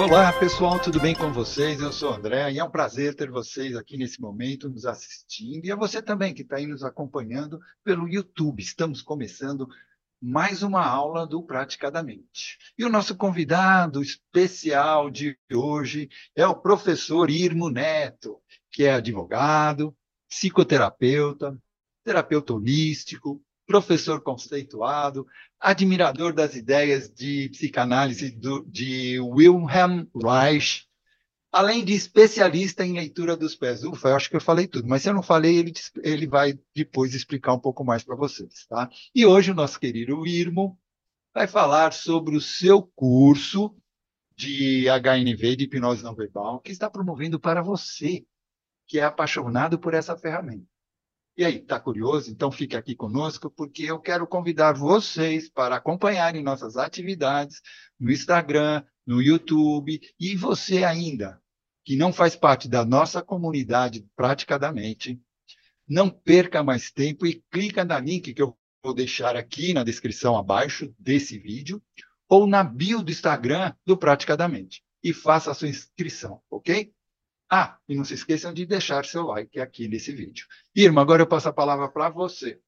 Olá pessoal, tudo bem com vocês? Eu sou o André e é um prazer ter vocês aqui nesse momento nos assistindo e a você também que está aí nos acompanhando pelo YouTube. Estamos começando mais uma aula do Praticadamente. E o nosso convidado especial de hoje é o professor Irmo Neto, que é advogado, psicoterapeuta, terapeuta holístico, professor conceituado, admirador das ideias de psicanálise do, de Wilhelm Reich, além de especialista em leitura dos pés. Ufa, eu acho que eu falei tudo, mas se eu não falei, ele, ele vai depois explicar um pouco mais para vocês. Tá? E hoje o nosso querido Irmo vai falar sobre o seu curso de HNV, de hipnose não verbal, que está promovendo para você, que é apaixonado por essa ferramenta. E aí, está curioso? Então fique aqui conosco, porque eu quero convidar vocês para acompanharem nossas atividades no Instagram, no YouTube, e você ainda, que não faz parte da nossa comunidade praticadamente, não perca mais tempo e clica na link que eu vou deixar aqui na descrição abaixo desse vídeo, ou na bio do Instagram do Praticadamente, e faça a sua inscrição, ok? Ah, e não se esqueçam de deixar seu like aqui nesse vídeo. Irma, agora eu passo a palavra para você.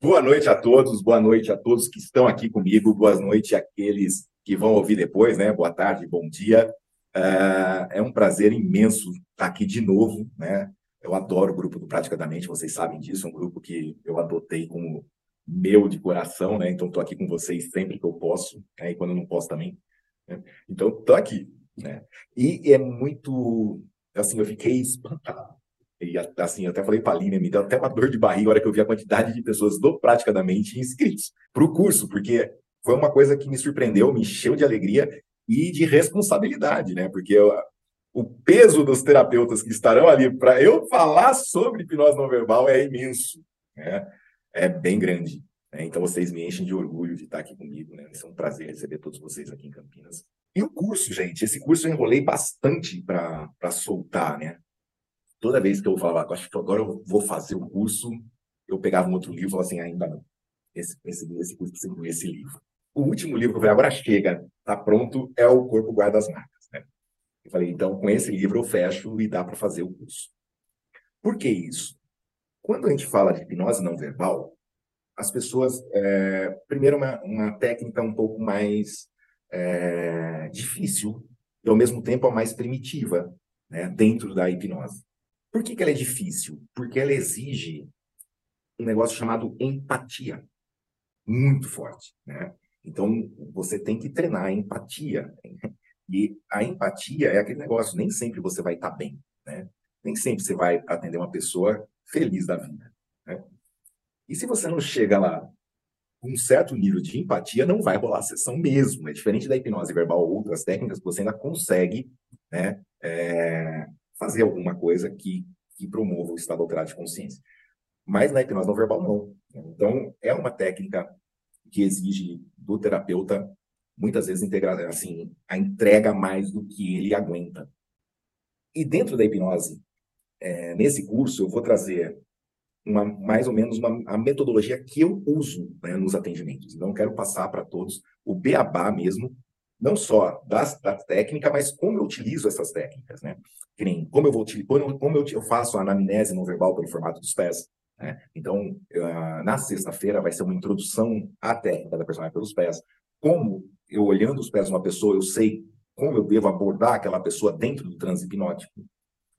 Boa noite a todos, boa noite a todos que estão aqui comigo, boa noite àqueles que vão ouvir depois, né? Boa tarde, bom dia. Uh, é um prazer imenso estar aqui de novo, né? Eu adoro o grupo do Praticadamente, vocês sabem disso, é um grupo que eu adotei como meu de coração, né? Então estou aqui com vocês sempre que eu posso, né? e quando eu não posso também. Né? Então estou aqui. Né? E é muito, assim, eu fiquei espantado. E assim, eu até falei para a Aline, me deu até uma dor de barriga na hora que eu vi a quantidade de pessoas do Praticadamente inscritos para o curso, porque foi uma coisa que me surpreendeu, me encheu de alegria e de responsabilidade, né? Porque eu, o peso dos terapeutas que estarão ali para eu falar sobre hipnose não verbal é imenso, né? É bem grande. Né? Então vocês me enchem de orgulho de estar aqui comigo, né? É um prazer receber todos vocês aqui em Campinas. E o curso, gente, esse curso eu enrolei bastante para soltar, né? Toda vez que eu falava, acho que agora eu vou fazer o curso, eu pegava um outro livro e falava assim, ainda não. Esse, esse, esse curso precisa incluir esse livro. O último livro que eu falei, agora chega, tá pronto, é o Corpo Guarda as Marcas, né? Eu falei, então, com esse livro eu fecho e dá para fazer o curso. Por que isso? Quando a gente fala de hipnose não verbal, as pessoas, é, primeiro, uma, uma técnica um pouco mais é, difícil e, ao mesmo tempo, a mais primitiva né, dentro da hipnose. Por que, que ela é difícil? Porque ela exige um negócio chamado empatia, muito forte. Né? Então, você tem que treinar a empatia. E a empatia é aquele negócio, nem sempre você vai estar bem. Né? Nem sempre você vai atender uma pessoa feliz da vida. Né? E se você não chega lá um certo nível de empatia, não vai rolar a sessão mesmo. É diferente da hipnose verbal ou outras técnicas, você ainda consegue né, é, fazer alguma coisa que, que promova o estado alterado de consciência. Mas na hipnose não verbal, não. Então, é uma técnica que exige do terapeuta, muitas vezes, integra, assim, a entrega mais do que ele aguenta. E dentro da hipnose, é, nesse curso, eu vou trazer uma, mais ou menos uma, a metodologia que eu uso né, nos atendimentos. Então, quero passar para todos o beabá mesmo, não só das, da técnica, mas como eu utilizo essas técnicas, né? Como eu vou como eu, eu faço a anamnese não verbal pelo formato dos pés. Né? Então, uh, na sexta-feira vai ser uma introdução à técnica da personagem pelos pés. Como eu olhando os pés de uma pessoa, eu sei como eu devo abordar aquela pessoa dentro do transe hipnótico.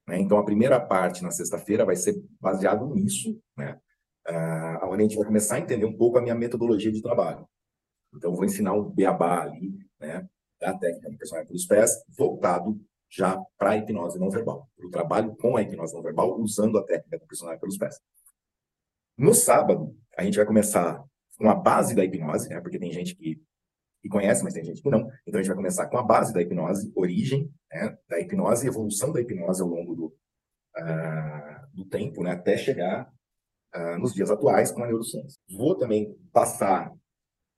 Né? Então, a primeira parte, na sexta-feira, vai ser baseado nisso, né? Onde a gente vai começar a entender um pouco a minha metodologia de trabalho. Então, vou ensinar um beabá ali, né, da técnica do personagem pelos pés, voltado já para a hipnose não verbal, para o trabalho com a hipnose não verbal, usando a técnica do personagem pelos pés. No sábado, a gente vai começar com a base da hipnose, né, porque tem gente que que conhece, mas tem gente que não. Então a gente vai começar com a base da hipnose, origem né, da hipnose, evolução da hipnose ao longo do, uh, do tempo, né, até chegar uh, nos dias atuais com a neurociência. Vou também passar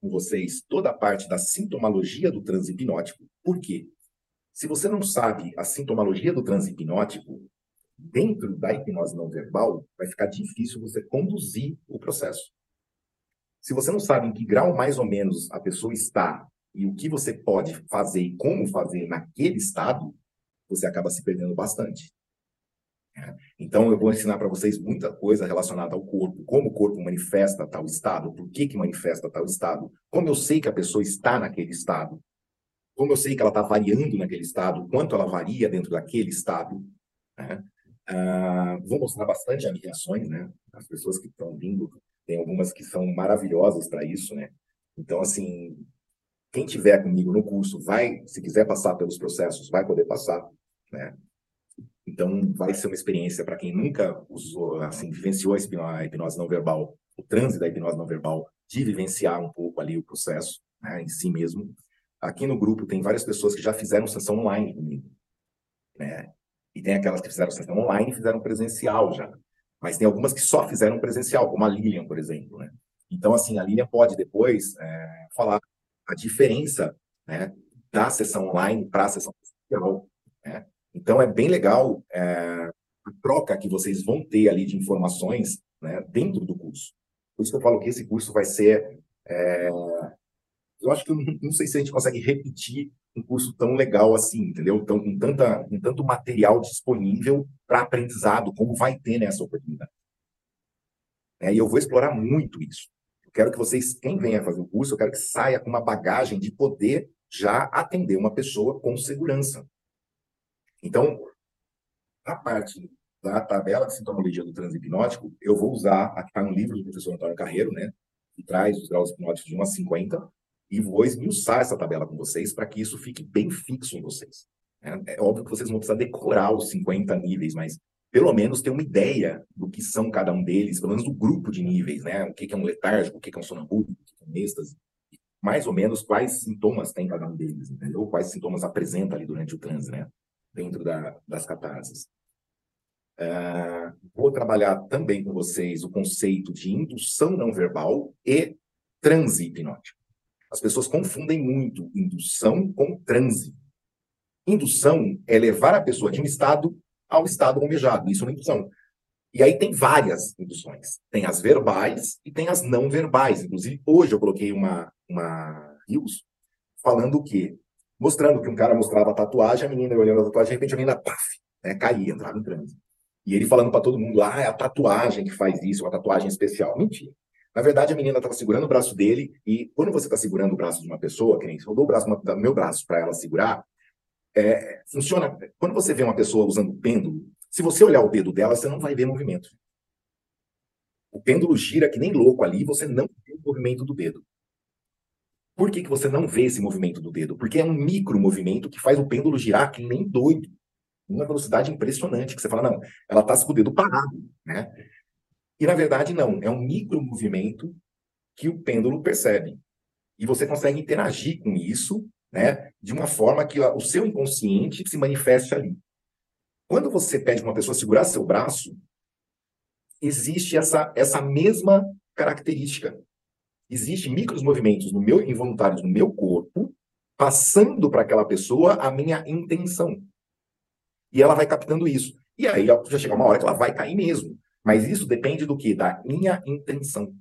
com vocês toda a parte da sintomologia do transe hipnótico. Por quê? Se você não sabe a sintomologia do transe hipnótico, dentro da hipnose não verbal, vai ficar difícil você conduzir o processo. Se você não sabe em que grau mais ou menos a pessoa está e o que você pode fazer e como fazer naquele estado, você acaba se perdendo bastante. Então, eu vou ensinar para vocês muita coisa relacionada ao corpo, como o corpo manifesta tal estado, por que, que manifesta tal estado, como eu sei que a pessoa está naquele estado, como eu sei que ela está variando naquele estado, quanto ela varia dentro daquele estado. Né? Ah, vou mostrar bastante as reações, né? As pessoas que estão vindo, tem algumas que são maravilhosas para isso, né? Então, assim, quem tiver comigo no curso vai, se quiser passar pelos processos, vai poder passar, né? Então, vai ser uma experiência para quem nunca usou, assim, vivenciou a hipnose não verbal, o transe da hipnose não verbal, de vivenciar um pouco ali o processo né, em si mesmo. Aqui no grupo tem várias pessoas que já fizeram sessão online comigo, né? E tem aquelas que fizeram sessão online e fizeram presencial já. Mas tem algumas que só fizeram presencial, como a Lilian, por exemplo, né? Então, assim, a Lilian pode depois é, falar a diferença né, da sessão online para a sessão presencial, né? Então, é bem legal é, a troca que vocês vão ter ali de informações né, dentro do curso. Por isso que eu falo que esse curso vai ser. É, eu acho que eu não, não sei se a gente consegue repetir um curso tão legal assim, entendeu? Então, com, tanta, com tanto material disponível para aprendizado, como vai ter nessa oportunidade. É, e eu vou explorar muito isso. Eu quero que vocês, quem venha fazer o curso, eu quero que saia com uma bagagem de poder já atender uma pessoa com segurança. Então, a parte da tabela de sintomologia do transe hipnótico, eu vou usar, aqui está no livro do professor Antônio Carreiro, né, que traz os graus hipnóticos de 1 a 50, e vou esmiuçar essa tabela com vocês para que isso fique bem fixo em vocês. É, é, óbvio que vocês não precisam decorar os 50 níveis, mas pelo menos ter uma ideia do que são cada um deles, pelo menos do grupo de níveis, né? O que é um letárgico, o que é um sonambúlico, o que é um êxtase, mais ou menos quais sintomas tem cada um deles, entendeu? Quais sintomas apresenta ali durante o transe, né? dentro da, das catarses. Uh, vou trabalhar também com vocês o conceito de indução não verbal e transe hipnótico. As pessoas confundem muito indução com transe. Indução é levar a pessoa de um estado ao estado almejado. Isso é uma indução. E aí tem várias induções. Tem as verbais e tem as não verbais. Inclusive, hoje eu coloquei uma, uma reels falando o quê? mostrando que um cara mostrava a tatuagem, a menina olhando a tatuagem, de repente a menina, paf, né, caía, entrava em transe. E ele falando para todo mundo, ah, é a tatuagem que faz isso, uma tatuagem especial. Mentira. Na verdade, a menina estava segurando o braço dele, e quando você está segurando o braço de uma pessoa, que nem eu dou o braço, meu braço para ela segurar, é, funciona. Quando você vê uma pessoa usando pêndulo, se você olhar o dedo dela, você não vai ver movimento. O pêndulo gira que nem louco ali, você não vê o movimento do dedo. Por que, que você não vê esse movimento do dedo? Porque é um micro movimento que faz o pêndulo girar que nem doido. Uma velocidade impressionante, que você fala, não, ela está com o dedo parado, né? E na verdade, não, é um micro movimento que o pêndulo percebe. E você consegue interagir com isso, né, de uma forma que o seu inconsciente se manifeste ali. Quando você pede uma pessoa segurar seu braço, existe essa, essa mesma característica existem micros movimentos no meu involuntários no meu corpo, passando para aquela pessoa a minha intenção. E ela vai captando isso. E aí já chega uma hora que ela vai cair mesmo. Mas isso depende do que? Da minha intenção.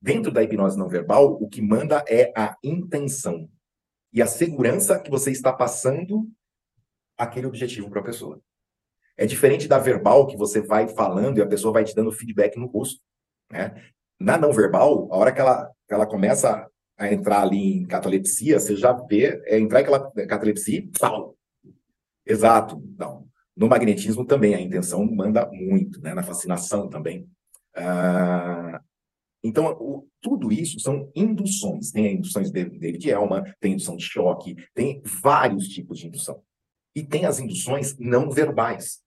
Dentro da hipnose não verbal, o que manda é a intenção e a segurança que você está passando aquele objetivo para a pessoa. É diferente da verbal que você vai falando e a pessoa vai te dando feedback no rosto. Né? Na não verbal, a hora que ela, que ela começa a entrar ali em catalepsia, você já vê, é, entrar em catalepsia, pau. Exato. Não. No magnetismo também, a intenção manda muito, né? na fascinação também. Ah, então, o, tudo isso são induções. Tem induções de David Elman, tem indução de choque, tem vários tipos de indução. E tem as induções não verbais.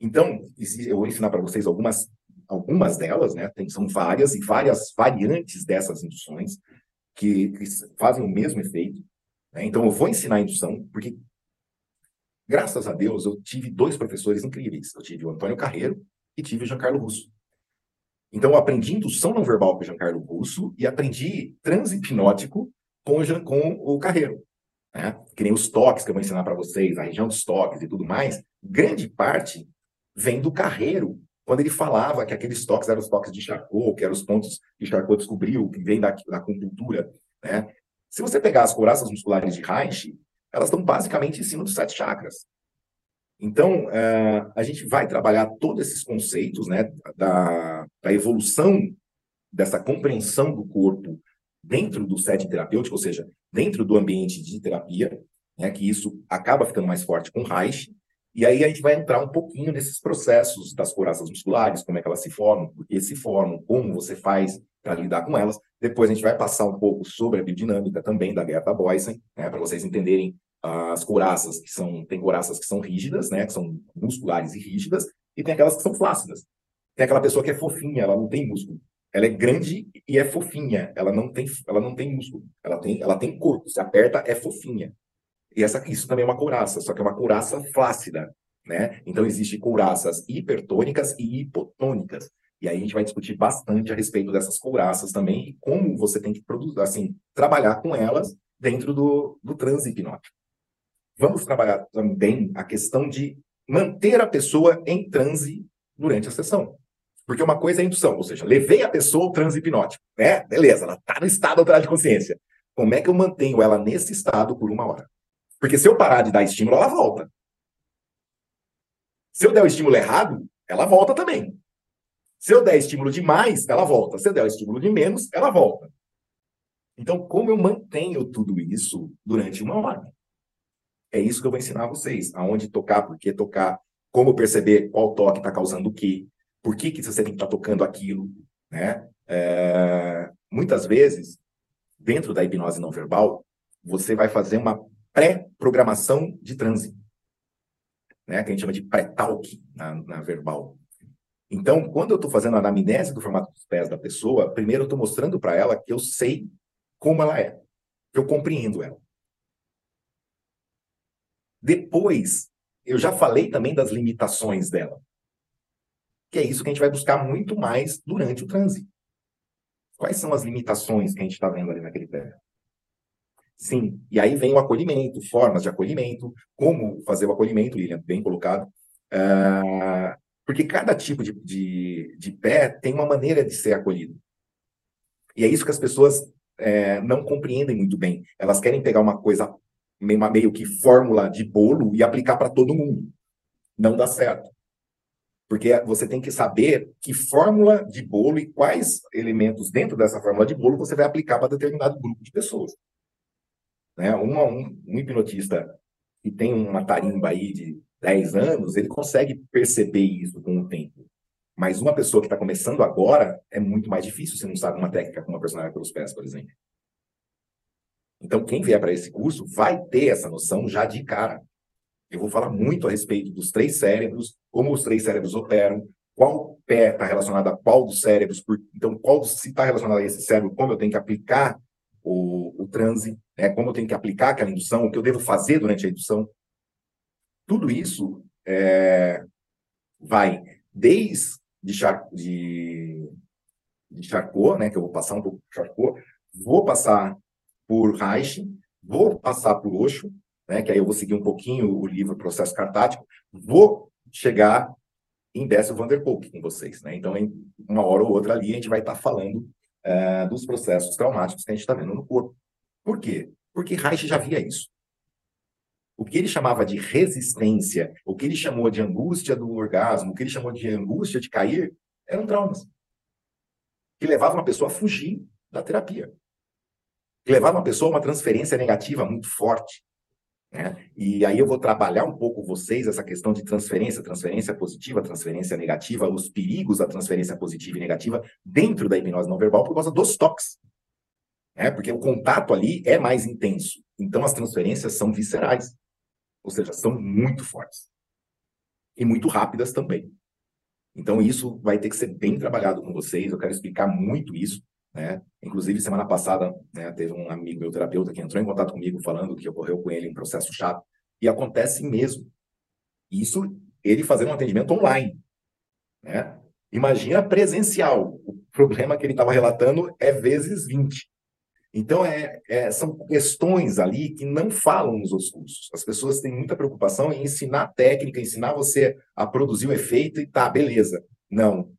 Então, eu vou ensinar para vocês algumas algumas delas, né, tem, são várias e várias variantes dessas induções que, que fazem o mesmo efeito. Né? Então, eu vou ensinar a indução, porque, graças a Deus, eu tive dois professores incríveis. Eu tive o Antônio Carreiro e tive o Giancarlo Russo. Então, eu aprendi indução não verbal com o Giancarlo Russo e aprendi transe hipnótico com o, com o Carreiro. Né? Que nem os toques que eu vou ensinar para vocês, a região dos toques e tudo mais, grande parte vem do Carreiro quando ele falava que aqueles toques eram os toques de Charcot, que eram os pontos que Charcot descobriu, que vem da, da acupuntura, né? Se você pegar as couraças musculares de Reich, elas estão basicamente em cima dos sete chakras. Então, uh, a gente vai trabalhar todos esses conceitos né, da, da evolução dessa compreensão do corpo dentro do setting terapêutico, ou seja, dentro do ambiente de terapia, né, que isso acaba ficando mais forte com Reich, e aí a gente vai entrar um pouquinho nesses processos das couraças musculares, como é que elas se formam, por que se formam, como você faz para lidar com elas. Depois a gente vai passar um pouco sobre a biodinâmica também da Gerta Boysen, né, para vocês entenderem as couraças que são tem couraças que são rígidas, né, que são musculares e rígidas, e tem aquelas que são flácidas. Tem aquela pessoa que é fofinha, ela não tem músculo. Ela é grande e é fofinha, ela não tem ela não tem músculo. Ela tem ela tem corpo, se aperta é fofinha. E essa isso também é uma couraça, só que é uma couraça flácida, né? Então existe couraças hipertônicas e hipotônicas. E aí a gente vai discutir bastante a respeito dessas couraças também e como você tem que produzir, assim, trabalhar com elas dentro do, do transe hipnótico. Vamos trabalhar também a questão de manter a pessoa em transe durante a sessão. Porque uma coisa é a indução, ou seja, levei a pessoa ao transe hipnótico, né? Beleza, ela está no estado alterado de consciência. Como é que eu mantenho ela nesse estado por uma hora? Porque se eu parar de dar estímulo, ela volta. Se eu der o estímulo errado, ela volta também. Se eu der estímulo demais, ela volta. Se eu der estímulo de menos, ela volta. Então, como eu mantenho tudo isso durante uma hora? É isso que eu vou ensinar a vocês. Aonde tocar, por que tocar, como perceber qual toque está causando o quê, por que, que você tem que estar tá tocando aquilo. Né? É... Muitas vezes, dentro da hipnose não verbal, você vai fazer uma pré-programação de transe, né? que a gente chama de pré-talk na, na verbal. Então, quando eu estou fazendo a anamnese do formato dos pés da pessoa, primeiro eu estou mostrando para ela que eu sei como ela é, que eu compreendo ela. Depois, eu já falei também das limitações dela. Que é isso que a gente vai buscar muito mais durante o trânsito. Quais são as limitações que a gente está vendo ali naquele pé? Sim, e aí vem o acolhimento, formas de acolhimento, como fazer o acolhimento, Lilian, bem colocado. Uh, porque cada tipo de, de, de, pé tem uma maneira de ser acolhido. E é isso que as pessoas é, não compreendem muito bem. Elas querem pegar uma coisa meio, meio que fórmula de bolo e aplicar para todo mundo. Não dá certo. Porque você tem que saber que fórmula de bolo e quais elementos dentro dessa fórmula de bolo você vai aplicar para determinado grupo de pessoas. Né? Um, um, um hipnotista que tem uma tarimba aí de 10 anos, ele consegue perceber isso com o tempo. Mas uma pessoa que está começando agora é muito mais difícil se não sabe uma técnica como uma personagem pelos pés, por exemplo. Então, quem vier para esse curso vai ter essa noção já de cara. Eu vou falar muito a respeito dos três cérebros, como os três cérebros operam, qual pé está relacionado a qual dos cérebros, por, então, qual se está relacionado a esse cérebro, como eu tenho que aplicar o, o transe, né, como eu tenho que aplicar aquela indução, o que eu devo fazer durante a indução. Tudo isso é, vai desde de, Char, de, de Charcot, né, que eu vou passar um pouco por Charcot, vou passar por Reich, vou passar por Osho, né, que aí eu vou seguir um pouquinho o livro Processo Cartático, vou chegar em Décio Vanderkolk com vocês. Né? Então, em uma hora ou outra ali, a gente vai estar falando uh, dos processos traumáticos que a gente está vendo no corpo. Por quê? Porque Reich já via isso. O que ele chamava de resistência, o que ele chamou de angústia do orgasmo, o que ele chamou de angústia de cair, eram traumas que levavam uma pessoa a fugir da terapia que levava uma pessoa a uma transferência negativa muito forte. Né? E aí eu vou trabalhar um pouco vocês essa questão de transferência, transferência positiva, transferência negativa, os perigos da transferência positiva e negativa dentro da hipnose não verbal por causa dos toques. Né? Porque o contato ali é mais intenso. Então as transferências são viscerais. Ou seja, são muito fortes. E muito rápidas também. Então isso vai ter que ser bem trabalhado com vocês. Eu quero explicar muito isso. Né? Inclusive, semana passada, né, teve um amigo meu terapeuta que entrou em contato comigo falando que ocorreu com ele um processo chato. E acontece mesmo. Isso, ele fazendo um atendimento online. Né? Imagina presencial. O problema que ele estava relatando é vezes 20. Então, é, é, são questões ali que não falam nos outros cursos. As pessoas têm muita preocupação em ensinar técnica, ensinar você a produzir o efeito e tá, beleza. Não.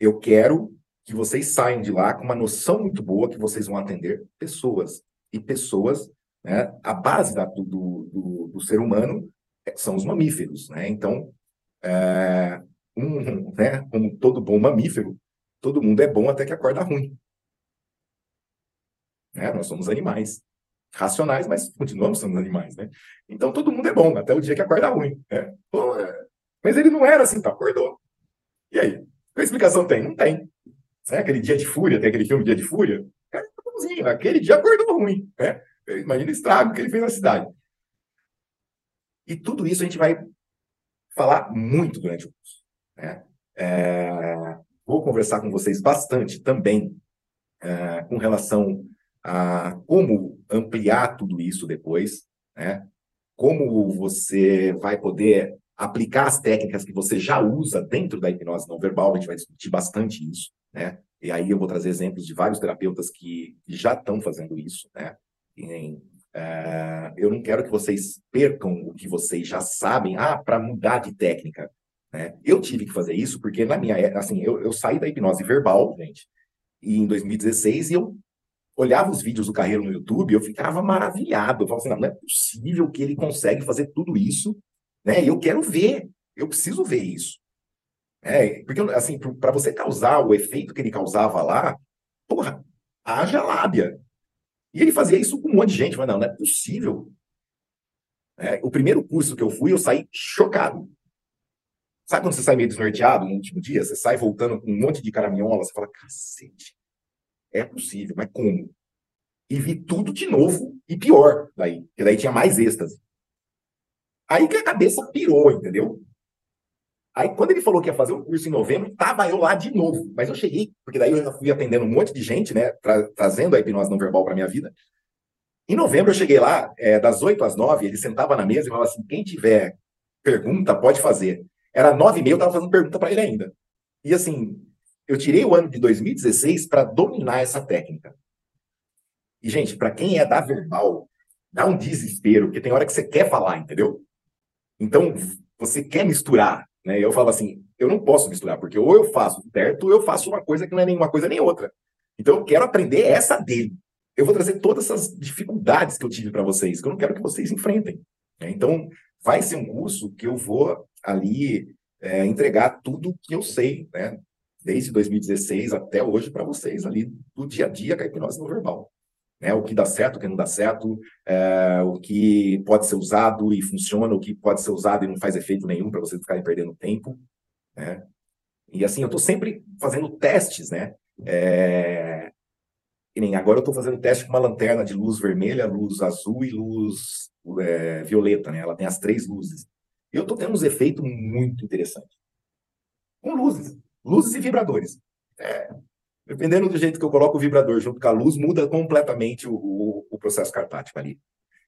Eu quero que vocês saiam de lá com uma noção muito boa que vocês vão atender pessoas e pessoas. Né? A base da, do, do, do, ser humano é, são os mamíferos. Né? Então, é, um, né, como todo bom mamífero, todo mundo é bom até que acorda ruim. Né? Nós somos animais racionais, mas continuamos sendo animais, né? Então todo mundo é bom até o dia que acorda ruim. Né? É... Mas ele não era assim, tá? Acordou. E aí? Que explicação tem? Não tem. Sabe aquele dia de fúria, tem aquele filme Dia de Fúria? Cara, tá aquele dia acordou ruim, né? Imagina o estrago que ele fez na cidade. E tudo isso a gente vai falar muito durante o curso. Né? É... Vou conversar com vocês bastante também é, com relação a como ampliar tudo isso depois, né? Como você vai poder aplicar as técnicas que você já usa dentro da hipnose não verbal, a gente vai discutir bastante isso, né? E aí eu vou trazer exemplos de vários terapeutas que já estão fazendo isso, né? E, é, eu não quero que vocês percam o que vocês já sabem, ah, para mudar de técnica. Né? Eu tive que fazer isso porque na minha, assim, eu, eu saí da hipnose verbal, gente, em 2016 e eu olhava os vídeos do Carreiro no YouTube, eu ficava maravilhado. Eu falava assim, não, não é possível que ele consegue fazer tudo isso, né? Eu quero ver, eu preciso ver isso. É, porque, assim, para você causar o efeito que ele causava lá, porra, haja lábia. E ele fazia isso com um monte de gente. Mas não, não é possível. É, o primeiro curso que eu fui, eu saí chocado. Sabe quando você sai meio desnorteado no último dia? Você sai voltando com um monte de caraminhola, você fala, cacete, é possível, mas como? E vi tudo de novo e pior daí, porque daí tinha mais êxtase. Aí que a cabeça pirou, entendeu? Aí quando ele falou que ia fazer o curso em novembro, tava eu lá de novo. Mas eu cheguei, porque daí eu já fui atendendo um monte de gente, né? Tra trazendo a hipnose não verbal para minha vida. Em novembro eu cheguei lá, é, das 8 às 9, ele sentava na mesa e falava assim: quem tiver pergunta, pode fazer. Era nove e meia, eu tava fazendo pergunta para ele ainda. E assim, eu tirei o ano de 2016 para dominar essa técnica. E, gente, para quem é da verbal, dá um desespero, porque tem hora que você quer falar, entendeu? Então, você quer misturar, né? Eu falo assim, eu não posso misturar, porque ou eu faço certo, ou eu faço uma coisa que não é nenhuma coisa nem outra. Então, eu quero aprender essa dele. Eu vou trazer todas essas dificuldades que eu tive para vocês, que eu não quero que vocês enfrentem. Né? Então, vai ser um curso que eu vou ali é, entregar tudo que eu sei, né? Desde 2016 até hoje para vocês ali do dia a dia com a hipnose não verbal. Né? O que dá certo, o que não dá certo, é, o que pode ser usado e funciona, o que pode ser usado e não faz efeito nenhum para vocês ficarem perdendo tempo. Né? E assim, eu estou sempre fazendo testes, né? É... E nem agora eu estou fazendo teste com uma lanterna de luz vermelha, luz azul e luz é, violeta, né? Ela tem as três luzes. Eu estou tendo uns efeitos muito interessantes. Com luzes luzes e vibradores. É, dependendo do jeito que eu coloco o vibrador junto com a luz, muda completamente o, o, o processo carpático ali.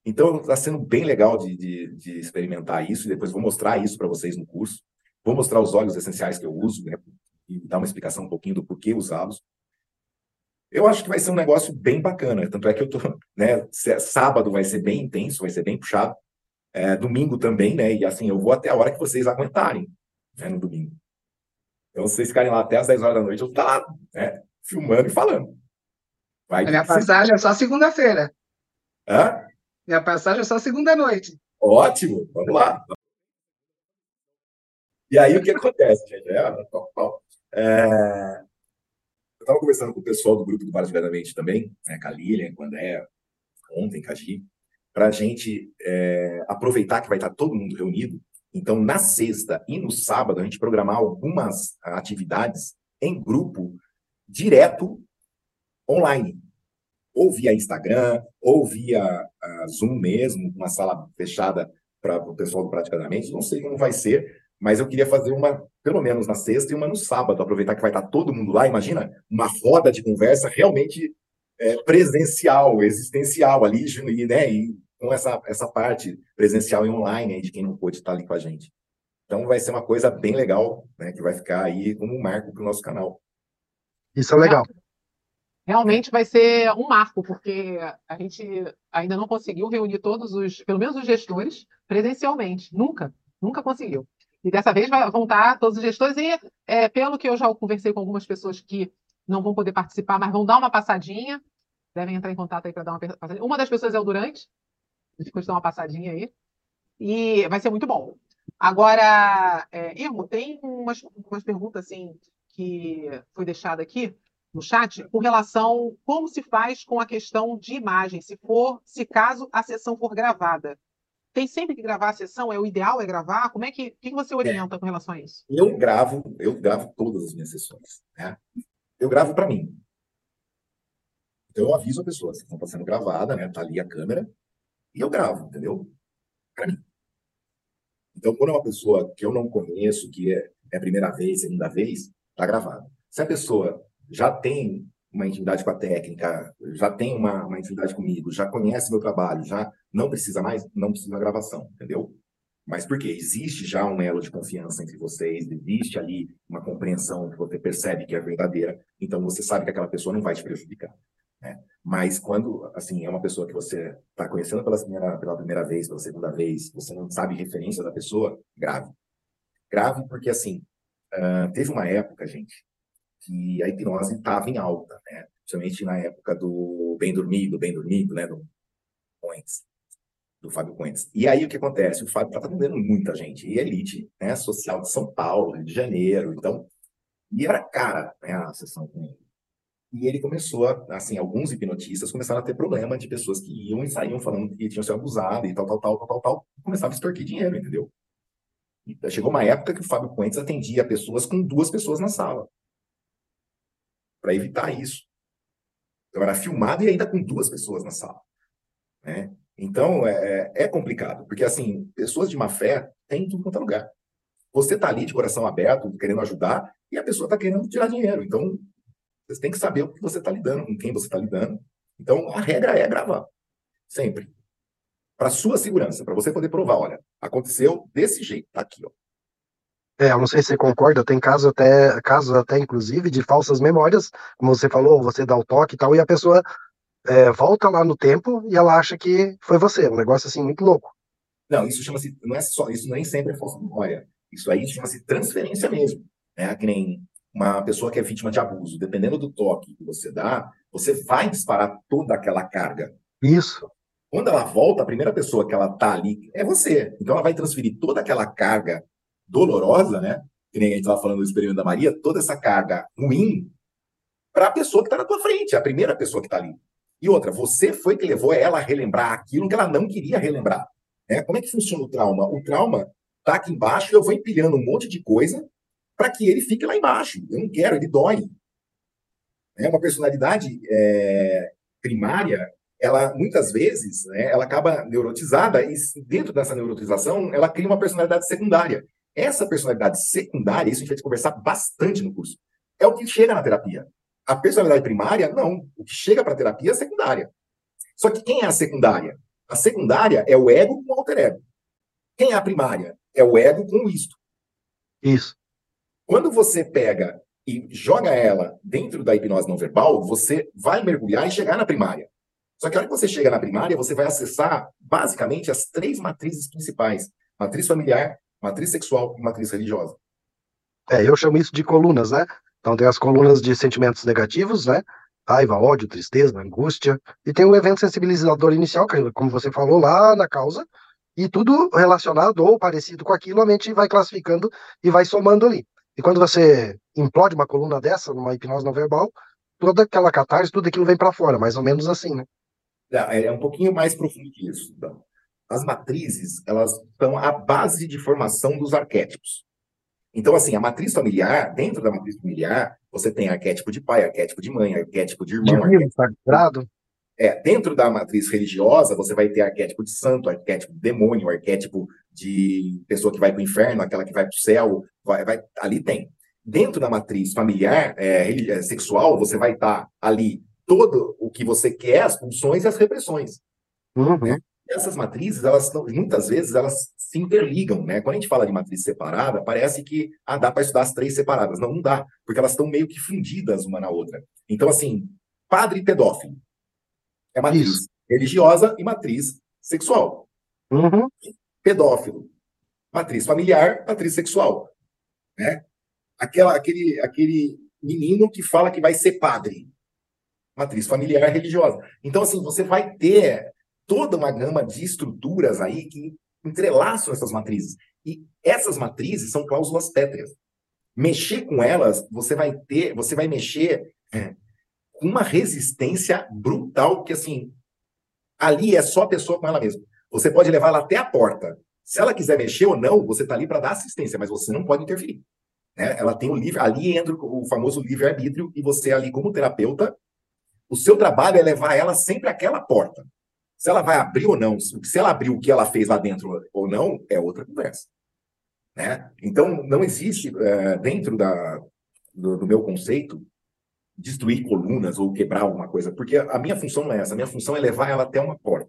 Então, está sendo bem legal de, de, de, experimentar isso, e depois vou mostrar isso para vocês no curso. Vou mostrar os óleos essenciais que eu uso, né, e dar uma explicação um pouquinho do porquê usá-los. Eu acho que vai ser um negócio bem bacana, tanto é que eu tô, né, sábado vai ser bem intenso, vai ser bem puxado, é, domingo também, né, e assim, eu vou até a hora que vocês aguentarem, né, no domingo. Então, vocês ficarem lá até as 10 horas da noite, eu estou lá, né, filmando e falando. Vai a minha passagem é só segunda-feira. Hã? Minha passagem é só segunda-noite. Ótimo, vamos lá. E aí, o que acontece, gente? É, é... Eu estava conversando com o pessoal do grupo do Bar Verdadeiramente também, né, com a Lilian, com a André, ontem, com a Gi, para a gente é, aproveitar que vai estar todo mundo reunido então, na sexta e no sábado, a gente programar algumas atividades em grupo, direto online. Ou via Instagram, ou via Zoom mesmo, uma sala fechada para o pessoal do Praticamente. Não sei como vai ser, mas eu queria fazer uma, pelo menos na sexta e uma no sábado, aproveitar que vai estar todo mundo lá. Imagina uma roda de conversa realmente é, presencial, existencial ali, né? E com essa, essa parte presencial e online de quem não pôde estar ali com a gente. Então vai ser uma coisa bem legal, né, que vai ficar aí como um marco para o nosso canal. Isso é legal. Realmente vai ser um marco, porque a gente ainda não conseguiu reunir todos os, pelo menos os gestores, presencialmente. Nunca, nunca conseguiu. E dessa vez vão estar todos os gestores, e é, pelo que eu já conversei com algumas pessoas que não vão poder participar, mas vão dar uma passadinha, devem entrar em contato aí para dar uma passadinha. Uma das pessoas é o Durante, depois dar uma passadinha aí. E vai ser muito bom. Agora, é, Irmo, tem umas, umas perguntas assim que foi deixada aqui no chat com relação como se faz com a questão de imagem, se for, se caso a sessão for gravada. Tem sempre que gravar a sessão? É o ideal é gravar? Como é que, que você orienta é. com relação a isso? Eu gravo, eu gravo todas as minhas sessões, né? Eu gravo para mim. Então eu aviso a pessoa, que está sendo gravada, né? Tá ali a câmera e eu gravo, entendeu? Para mim. Então quando é uma pessoa que eu não conheço, que é, é a primeira vez, segunda vez, tá gravado. Se a pessoa já tem uma intimidade com a técnica, já tem uma, uma intimidade comigo, já conhece meu trabalho, já não precisa mais, não precisa da gravação, entendeu? Mas por quê? Existe já um elo de confiança entre vocês, existe ali uma compreensão que você percebe que é verdadeira, então você sabe que aquela pessoa não vai te prejudicar. Né? Mas quando, assim, é uma pessoa que você está conhecendo pela primeira, pela primeira vez, pela segunda vez, você não sabe referência da pessoa, grave. Grave porque, assim, uh, teve uma época, gente, que a hipnose estava em alta, né? Principalmente na época do Bem Dormido, Bem Dormido, né? Do Points, do Fábio Points. E aí o que acontece? O Fábio está atendendo muita gente, e elite, né? Social de São Paulo, Rio de Janeiro, então... E era cara, né? A sessão com ele. E ele começou, a, assim, alguns hipnotistas começaram a ter problema de pessoas que iam e saíam falando que tinham sido abusadas e tal, tal, tal, tal, tal, tal, começava a extorquir dinheiro, entendeu? E chegou uma época que o Fábio Puentes atendia pessoas com duas pessoas na sala para evitar isso. Então, era filmado e ainda com duas pessoas na sala. Né? Então, é, é, é complicado, porque, assim, pessoas de má fé têm em tudo quanto é lugar. Você está ali de coração aberto, querendo ajudar, e a pessoa está querendo tirar dinheiro. Então, você tem que saber o que você está lidando, com quem você está lidando. Então, a regra é gravar. Sempre. Para sua segurança, para você poder provar, olha, aconteceu desse jeito, tá aqui, ó. É, eu não sei se você concorda, tem casos até, casos até, inclusive, de falsas memórias, como você falou, você dá o toque e tal, e a pessoa é, volta lá no tempo e ela acha que foi você, um negócio assim muito louco. Não, isso chama-se, não é só, isso nem sempre é falsa memória. Isso aí chama-se transferência mesmo. Né? Que nem uma pessoa que é vítima de abuso, dependendo do toque que você dá, você vai disparar toda aquela carga. Isso. Quando ela volta, a primeira pessoa que ela tá ali é você. Então ela vai transferir toda aquela carga dolorosa, né? Que nem a gente estava falando do experimento da Maria, toda essa carga ruim para a pessoa que está na tua frente, a primeira pessoa que está ali. E outra, você foi que levou ela a relembrar aquilo que ela não queria relembrar. Né? Como é que funciona o trauma? O trauma está aqui embaixo e eu vou empilhando um monte de coisa para que ele fique lá embaixo. Eu não quero, ele dói. É uma personalidade é, primária, ela muitas vezes, né, ela acaba neurotizada e dentro dessa neurotização, ela cria uma personalidade secundária. Essa personalidade secundária, isso a gente vai conversar bastante no curso, é o que chega na terapia. A personalidade primária, não. O que chega para a terapia é a secundária. Só que quem é a secundária? A secundária é o ego com o alter ego. Quem é a primária? É o ego com o isto. Isso. Quando você pega e joga ela dentro da hipnose não verbal, você vai mergulhar e chegar na primária. Só que a hora que você chega na primária, você vai acessar basicamente as três matrizes principais: matriz familiar, matriz sexual e matriz religiosa. É, eu chamo isso de colunas, né? Então tem as colunas de sentimentos negativos, né? Raiva, ódio, tristeza, angústia. E tem o evento sensibilizador inicial, que, como você falou, lá na causa. E tudo relacionado ou parecido com aquilo, a mente vai classificando e vai somando ali. E quando você implode uma coluna dessa, numa hipnose não verbal, toda aquela catarse, tudo aquilo vem para fora, mais ou menos assim, né? É, é um pouquinho mais profundo que isso. Então as matrizes, elas são a base de formação dos arquétipos. Então, assim, a matriz familiar, dentro da matriz familiar, você tem arquétipo de pai, arquétipo de mãe, arquétipo de irmão. De sagrado. É, dentro da matriz religiosa, você vai ter arquétipo de santo, arquétipo de demônio, arquétipo de pessoa que vai para o inferno, aquela que vai para o céu, vai, vai, ali tem. Dentro da matriz familiar, é, é sexual, você vai estar tá ali todo o que você quer, as pulsões e as repressões. Uhum. Né? essas matrizes, elas muitas vezes elas se interligam, né? Quando a gente fala de matriz separada, parece que ah, dá para estudar as três separadas. Não, não dá, porque elas estão meio que fundidas uma na outra. Então, assim, padre pedófilo é matriz Isso. religiosa e matriz sexual. Uhum. Pedófilo, matriz familiar, matriz sexual, né? Aquela, aquele, aquele menino que fala que vai ser padre. matriz familiar religiosa. Então, assim, você vai ter toda uma gama de estruturas aí que entrelaçam essas matrizes. E essas matrizes são cláusulas pétreas. Mexer com elas, você vai ter, você vai mexer é, com uma resistência brutal, que assim, ali é só a pessoa com ela mesma. Você pode levar ela até a porta. Se ela quiser mexer ou não, você está ali para dar assistência, mas você não pode interferir. Né? Ela tem o livre, ali entra o famoso livre-arbítrio, e você ali, como terapeuta, o seu trabalho é levar ela sempre àquela porta. Se ela vai abrir ou não, se ela abriu o que ela fez lá dentro ou não, é outra conversa. Né? Então, não existe, é, dentro da, do, do, meu conceito, destruir colunas ou quebrar alguma coisa, porque a minha função não é essa. A minha função é levar ela até uma porta.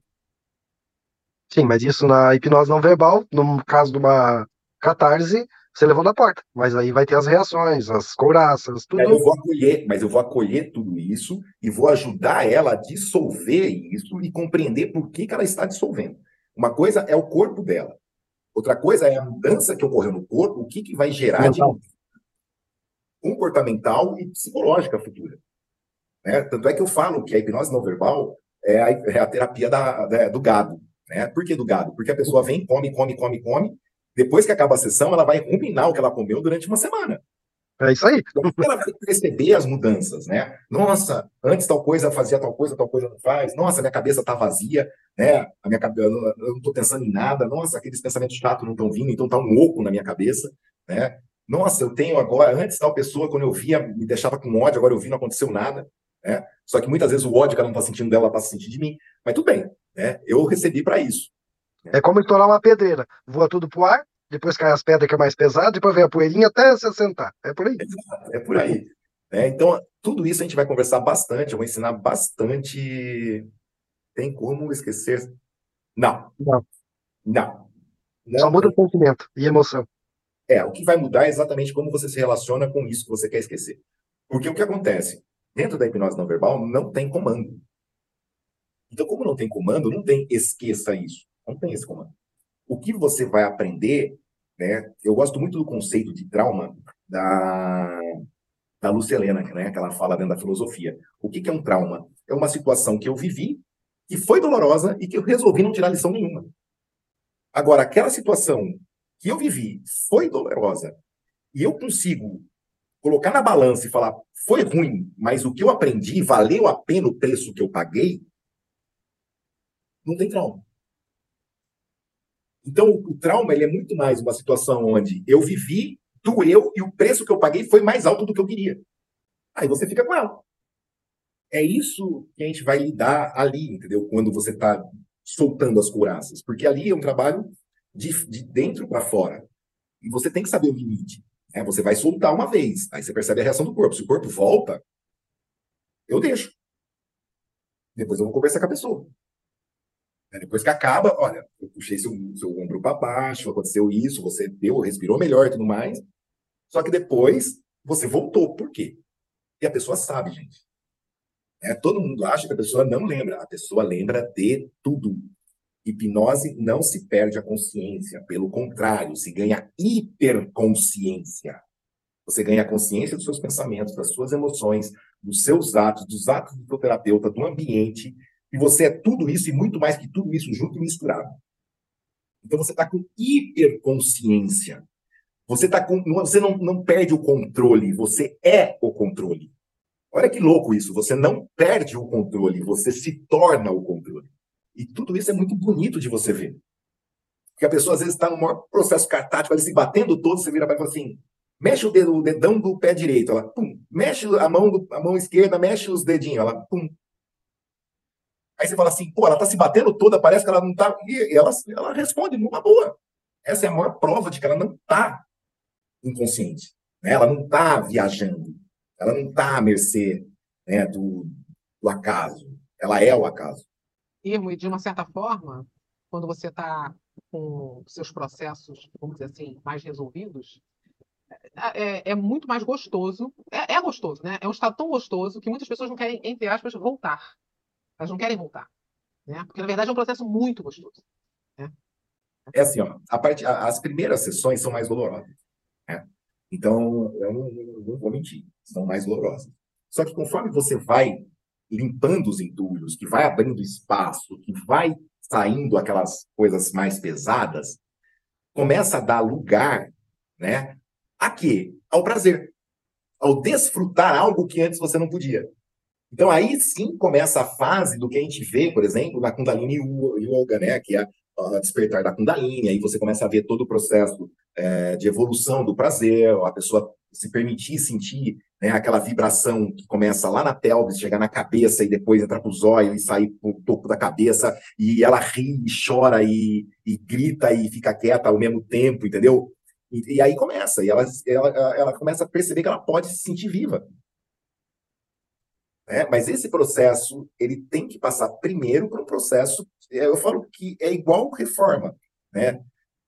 Sim, mas isso na hipnose não verbal, no caso de uma catarse, você levou na porta. Mas aí vai ter as reações, as couraças, tudo. Eu vou acolher, mas eu vou acolher tudo isso e vou ajudar ela a dissolver isso e compreender por que, que ela está dissolvendo. Uma coisa é o corpo dela. Outra coisa é a mudança que ocorreu no corpo, o que, que vai gerar Mental. de comportamental e psicológica futura. Né? Tanto é que eu falo que a hipnose não verbal é a, é a terapia da, da, do gado. Né? Por que do gado? Porque a pessoa vem, come, come, come, come, depois que acaba a sessão, ela vai ruminar o que ela comeu durante uma semana. É isso aí. Então, ela vai perceber as mudanças, né? Nossa, antes tal coisa fazia tal coisa, tal coisa não faz. Nossa, minha cabeça tá vazia, né? A minha cabeça, eu não estou pensando em nada. Nossa, aqueles pensamentos chatos não estão vindo, então tá um oco na minha cabeça, né? Nossa, eu tenho agora, antes tal pessoa, quando eu via, me deixava com ódio, agora eu vi, não aconteceu nada, né? Só que muitas vezes o ódio que ela não está sentindo dela, ela está sentindo de mim. Mas tudo bem, né? Eu recebi para isso. É como estourar uma pedreira. Voa tudo pro ar, depois cai as pedras que é mais pesado, depois vem a poeirinha até se assentar. É por aí. É, é por aí. É, então, tudo isso a gente vai conversar bastante, eu vou ensinar bastante. Tem como esquecer? Não. Não. Não. Não. Só muda o sentimento e emoção. É, o que vai mudar é exatamente como você se relaciona com isso que você quer esquecer. Porque o que acontece? Dentro da hipnose não verbal, não tem comando. Então, como não tem comando, não tem esqueça isso. Não tem esse comando. O que você vai aprender, né? Eu gosto muito do conceito de trauma da, da Lúcia Helena, né, que ela fala dentro da filosofia. O que, que é um trauma? É uma situação que eu vivi, que foi dolorosa e que eu resolvi não tirar lição nenhuma. Agora, aquela situação que eu vivi foi dolorosa e eu consigo colocar na balança e falar foi ruim, mas o que eu aprendi valeu a pena o preço que eu paguei, não tem trauma. Então, o trauma ele é muito mais uma situação onde eu vivi, doeu e o preço que eu paguei foi mais alto do que eu queria. Aí você fica com ela. É isso que a gente vai lidar ali, entendeu? Quando você está soltando as couraças. Porque ali é um trabalho de, de dentro para fora. E você tem que saber o limite. Né? Você vai soltar uma vez, aí você percebe a reação do corpo. Se o corpo volta, eu deixo. Depois eu vou conversar com a pessoa. Depois que acaba, olha, eu puxei seu, seu ombro para baixo, aconteceu isso, você deu, respirou melhor e tudo mais. Só que depois você voltou. Por quê? E a pessoa sabe, gente. É, todo mundo acha que a pessoa não lembra. A pessoa lembra de tudo. Hipnose não se perde a consciência. Pelo contrário, se ganha hiperconsciência. Você ganha a consciência dos seus pensamentos, das suas emoções, dos seus atos, dos atos do seu terapeuta, do ambiente, e você é tudo isso e muito mais que tudo isso junto e misturado. Então você está com hiperconsciência. Você, tá com, você não, não perde o controle, você é o controle. Olha que louco isso. Você não perde o controle, você se torna o controle. E tudo isso é muito bonito de você ver. Porque a pessoa às vezes está no maior processo cartático, ali se batendo todo, você vira para e fala assim: mexe o, dedo, o dedão do pé direito, ela pum, mexe a mão, do, a mão esquerda, mexe os dedinhos, ela pum, Aí você fala assim, pô, ela tá se batendo toda, parece que ela não tá. E ela, ela responde numa boa. Essa é a maior prova de que ela não tá inconsciente. Né? Ela não tá viajando. Ela não tá à mercê né, do, do acaso. Ela é o acaso. Irmo, e de uma certa forma, quando você está com seus processos, vamos dizer assim, mais resolvidos, é, é, muito mais gostoso. É, é, gostoso, né? É um estado tão gostoso que muitas pessoas não querem, entre aspas, voltar. Elas não querem voltar. Né? Porque, na verdade, é um processo muito gostoso. Né? É assim, ó, a parte, as primeiras sessões são mais dolorosas. Né? Então, eu não, não, vou mentir, são mais dolorosas. Só que conforme você vai limpando os entulhos, que vai abrindo espaço, que vai saindo aquelas coisas mais pesadas, começa a dar lugar, né, a quê? Ao prazer, ao desfrutar algo que antes você não podia. Então aí sim começa a fase do que a gente vê, por exemplo, na Kundalini Yoga, né, que é a despertar da Kundalini, aí você começa a ver todo o processo é, de evolução do prazer, a pessoa se permitir sentir né, aquela vibração que começa lá na pelvis, chegar na cabeça e depois entrar para os olhos e sair para o topo da cabeça, e ela ri, e chora e, e, grita e fica quieta ao mesmo tempo, entendeu? E, e aí começa, e ela, ela, ela começa a perceber que ela pode se sentir viva. Né? Mas esse processo, ele tem que passar primeiro por um processo, eu falo que é igual reforma, né?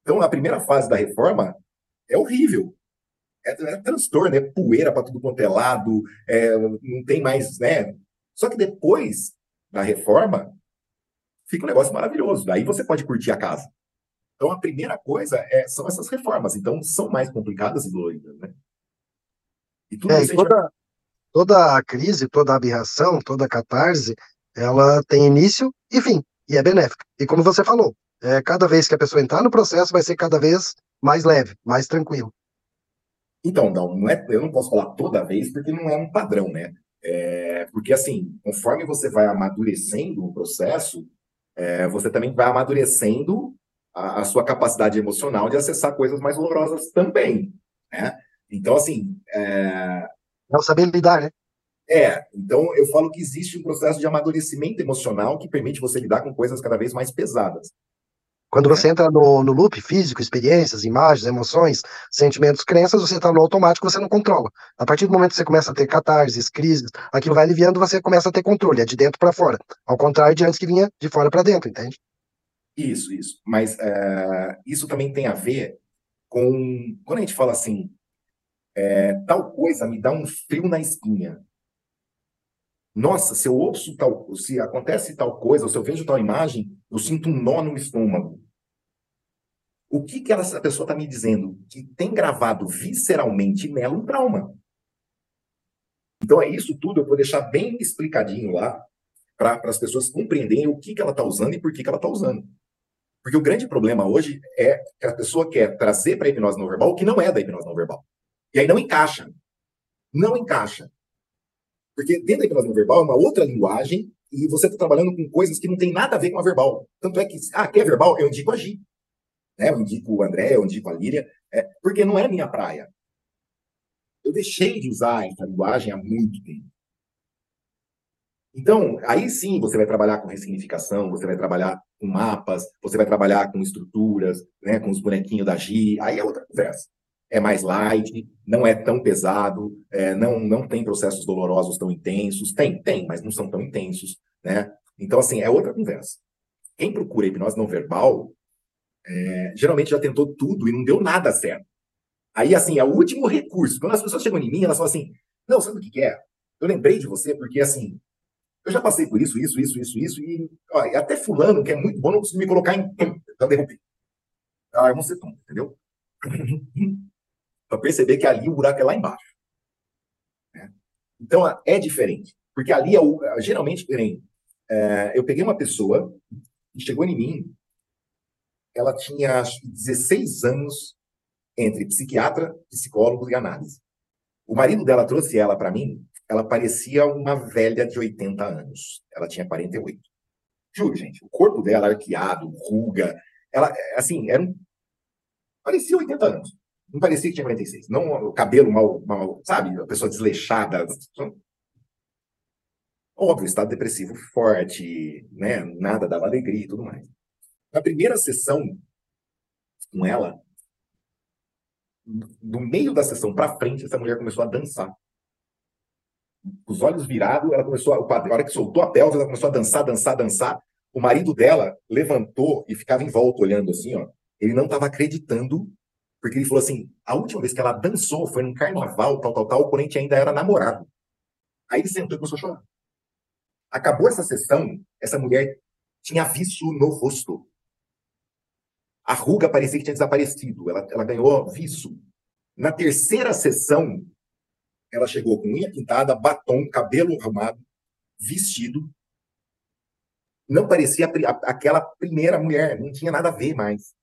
Então, a primeira fase da reforma é horrível, é, é transtorno, é poeira para tudo quanto é lado, é, não tem mais, né? Só que depois da reforma, fica um negócio maravilhoso. Daí você pode curtir a casa. Então, a primeira coisa é, são essas reformas. Então, são mais complicadas e doloridas, né? E tudo é, toda, toda a crise, toda a aberração, toda a catarse, ela tem início e fim, e é benéfica. E como você falou, é, cada vez que a pessoa entrar no processo, vai ser cada vez mais leve, mais tranquilo. Então, não, não é, eu não posso falar toda vez, porque não é um padrão, né? É, porque, assim, conforme você vai amadurecendo o processo, é, você também vai amadurecendo a, a, sua capacidade emocional de acessar coisas mais dolorosas também, né? Então, assim... É, é o saber lidar, né? É, então eu falo que existe um processo de amadurecimento emocional que permite você lidar com coisas cada vez mais pesadas. Quando você entra no, no loop físico, experiências, imagens, emoções, sentimentos, crenças, você está no automático, você não controla. A partir do momento que você começa a ter catarses, crises, aquilo vai aliviando, você começa a ter controle, é de dentro para fora. Ao contrário de antes que vinha de fora para dentro, entende? Isso, isso. Mas uh, isso também tem a ver com. Quando a gente fala assim, é, tal coisa me dá um frio na espinha. Nossa, se eu ouço tal, se acontece tal coisa, ou se eu vejo tal imagem, eu sinto um nó no estômago. O que que essa pessoa está me dizendo? Que tem gravado visceralmente nela um trauma. Então é isso tudo, eu vou deixar bem explicadinho lá para as pessoas compreenderem o que, que ela está usando e por que, que ela está usando. Porque o grande problema hoje é que a pessoa quer trazer para a hipnose não verbal o que não é da hipnose não verbal. E aí não encaixa. Não encaixa. Porque dentro da hipnose verbal é uma outra linguagem e você está trabalhando com coisas que não tem nada a ver com a verbal. Tanto é que, ah, quer verbal? Eu indico agir. Né? Eu indico o André, eu indico a Líria, é, porque não é minha praia. Eu deixei de usar essa linguagem há muito tempo. Então, aí sim você vai trabalhar com ressignificação, você vai trabalhar com mapas, você vai trabalhar com estruturas, né, com os bonequinhos da Gi, aí é outra conversa é mais light, não é tão pesado, é, não, não tem processos dolorosos tão intensos. Tem, tem, mas não são tão intensos, né? Então, assim, é outra conversa. Quem procura hipnose não verbal, é, geralmente já tentou tudo e não deu nada certo. Aí, assim, é o último recurso. Quando as pessoas chegam em mim, elas falam assim, não, sabe o que é? Eu lembrei de você porque, assim, eu já passei por isso, isso, isso, isso, isso, e ó, até fulano, que é muito bom, não conseguiu me colocar em... Já derrubei. Ah, eu não sei como, entendeu? Para perceber que ali o buraco é lá embaixo. Né? Então, é diferente. Porque ali, é o, geralmente, porém, é, eu peguei uma pessoa que chegou em mim, ela tinha acho, 16 anos entre psiquiatra, psicólogo e análise. O marido dela trouxe ela para mim, ela parecia uma velha de 80 anos. Ela tinha 48. Juro, gente, o corpo dela arqueado, ruga, ela, assim, era um... parecia 80 anos. Não parecia que tinha 46. Não o cabelo mal, mal sabe? A pessoa desleixada. Óbvio, estado depressivo forte, né? Nada dava alegria e tudo mais. Na primeira sessão com ela, do meio da sessão para frente, essa mulher começou a dançar. Os olhos virados, ela começou a, a hora que soltou a pelve, ela começou a dançar, dançar, dançar. O marido dela levantou e ficava em volta olhando assim, ó. Ele não estava acreditando porque ele falou assim: a última vez que ela dançou foi num carnaval, tal, tal, tal, o Corinthians ainda era namorado. Aí ele sentou e começou a chorar. Acabou essa sessão, essa mulher tinha visto no rosto. A ruga parecia que tinha desaparecido. Ela, ela ganhou viço. Na terceira sessão, ela chegou com unha pintada, batom, cabelo arrumado, vestido. Não parecia a, a, aquela primeira mulher, não tinha nada a ver mais.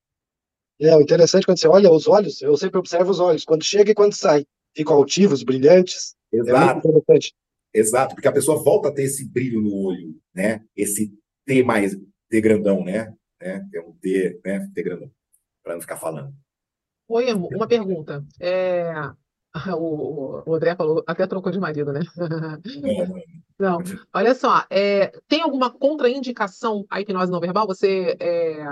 É, o interessante quando você olha os olhos, eu sempre observo os olhos, quando chega e quando sai. Ficam altivos, brilhantes. Exato. É muito interessante. Exato, porque a pessoa volta a ter esse brilho no olho, né? Esse T mais, T grandão, né? né? Tem um T, né? T grandão, para não ficar falando. Oi, uma pergunta. É, o, o André falou, até trocou de marido, né? Não, olha só, é, tem alguma contraindicação à hipnose não verbal? Você é...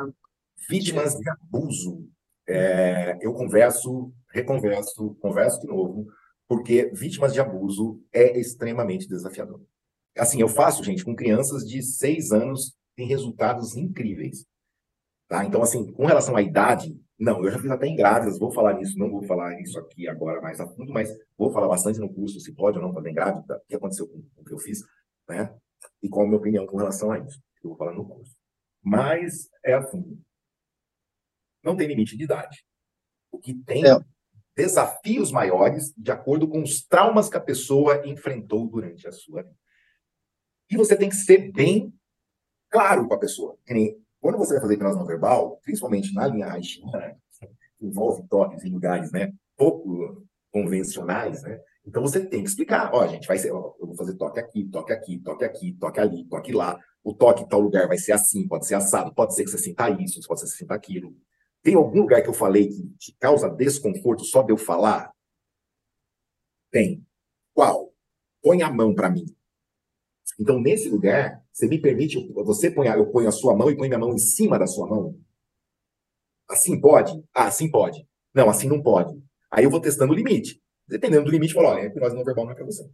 Vítimas de abuso. É, eu converso, reconverso, converso de novo, porque vítimas de abuso é extremamente desafiador. Assim, eu faço, gente, com crianças de seis anos, tem resultados incríveis. Tá? Então, assim, com relação à idade, não, eu já fiz até em grávidas, vou falar nisso, não vou falar isso aqui agora mais a fundo, mas vou falar bastante no curso se pode ou não fazer em grávida, o que aconteceu com, o que eu fiz, né? E qual a minha opinião com relação a isso, eu vou falar no curso. Mas é assim, não tem limite de idade. O que tem é. desafios maiores de acordo com os traumas que a pessoa enfrentou durante a sua vida. E você tem que ser bem claro com a pessoa. Quando você vai fazer hipnose não verbal, principalmente na linha Haixinha, né, envolve toques em lugares né, pouco convencionais, né? Então você tem que explicar, ó, gente, vai ser, ó, eu vou fazer toque aqui, toque aqui, toque aqui, toque ali, toque lá. O toque em tal lugar vai ser assim, pode ser assado, pode ser que você sinta isso, pode ser que você sinta aquilo. Tem algum lugar que eu falei que te causa desconforto só de eu falar? Tem. Qual? Põe a mão para mim. Então, nesse lugar, você me permite, você põe, eu ponho a sua mão e põe minha mão em cima da sua mão? Assim pode? Ah, assim pode. Não, assim não pode. Aí eu vou testando o limite. Dependendo do limite, eu falo, olha, a hipnose não verbal não é para você.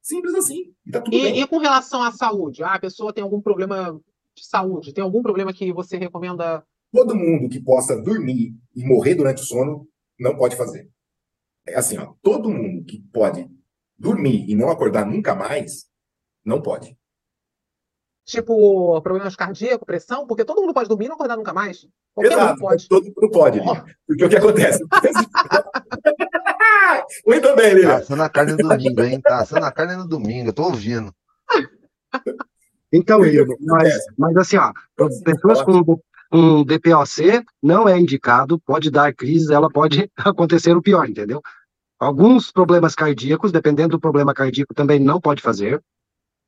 Simples assim. E, tá tudo e, bem. e com relação à saúde? Ah, a pessoa tem algum problema de saúde? Tem algum problema que você recomenda? Todo mundo que possa dormir e morrer durante o sono não pode fazer. É assim, ó, todo mundo que pode dormir e não acordar nunca mais, não pode. Tipo, problemas cardíacos, pressão, porque todo mundo pode dormir e não acordar nunca mais. Qualquer Exato, pode. todo mundo pode. Oh. Porque o que acontece? Muito bem, Lívia. Tá assando a carne no domingo, hein? Tá assando a carne no domingo, eu tô ouvindo. Então, Igor, mas, mas assim, ó, pessoas com um DPOC não é indicado, pode dar crise, ela pode acontecer o pior, entendeu? Alguns problemas cardíacos, dependendo do problema cardíaco, também não pode fazer.